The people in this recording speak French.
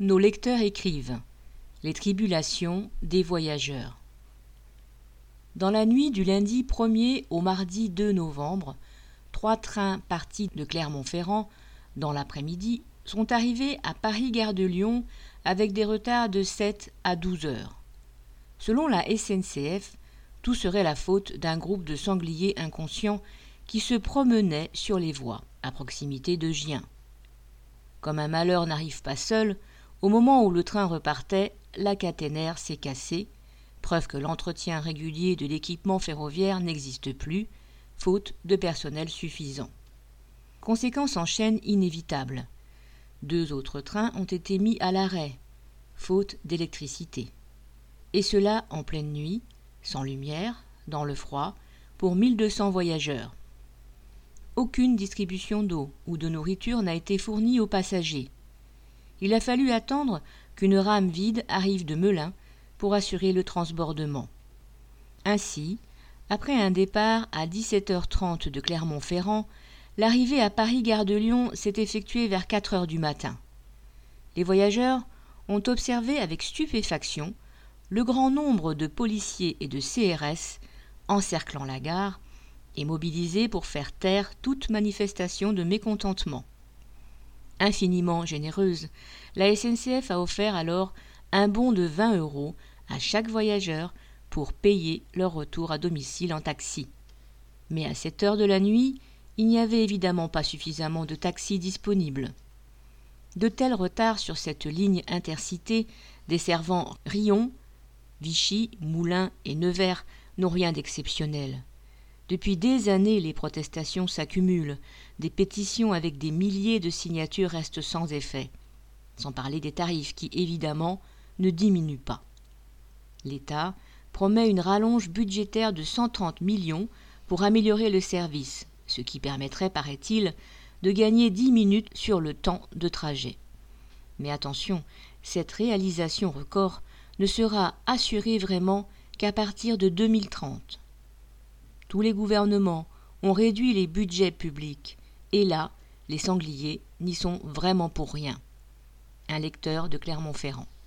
Nos lecteurs écrivent Les tribulations des voyageurs. Dans la nuit du lundi 1er au mardi 2 novembre, trois trains partis de Clermont-Ferrand dans l'après-midi sont arrivés à Paris-Gare de Lyon avec des retards de 7 à 12 heures. Selon la SNCF, tout serait la faute d'un groupe de sangliers inconscients qui se promenaient sur les voies, à proximité de Gien. Comme un malheur n'arrive pas seul, au moment où le train repartait, la caténaire s'est cassée, preuve que l'entretien régulier de l'équipement ferroviaire n'existe plus, faute de personnel suffisant. Conséquence en chaîne inévitable. Deux autres trains ont été mis à l'arrêt, faute d'électricité. Et cela en pleine nuit, sans lumière, dans le froid, pour 1200 voyageurs. Aucune distribution d'eau ou de nourriture n'a été fournie aux passagers il a fallu attendre qu'une rame vide arrive de Melun pour assurer le transbordement. Ainsi, après un départ à 17h30 de Clermont-Ferrand, l'arrivée à Paris-Gare de Lyon s'est effectuée vers 4 heures du matin. Les voyageurs ont observé avec stupéfaction le grand nombre de policiers et de CRS encerclant la gare et mobilisés pour faire taire toute manifestation de mécontentement infiniment généreuse, la SNCF a offert alors un bon de 20 euros à chaque voyageur pour payer leur retour à domicile en taxi. Mais à cette heure de la nuit, il n'y avait évidemment pas suffisamment de taxis disponibles. De tels retards sur cette ligne intercité desservant Rion, Vichy, Moulins et Nevers n'ont rien d'exceptionnel. Depuis des années, les protestations s'accumulent. Des pétitions avec des milliers de signatures restent sans effet. Sans parler des tarifs qui, évidemment, ne diminuent pas. L'État promet une rallonge budgétaire de 130 millions pour améliorer le service, ce qui permettrait, paraît-il, de gagner 10 minutes sur le temps de trajet. Mais attention, cette réalisation record ne sera assurée vraiment qu'à partir de 2030 tous les gouvernements ont réduit les budgets publics, et là, les sangliers n'y sont vraiment pour rien. Un lecteur de Clermont-Ferrand.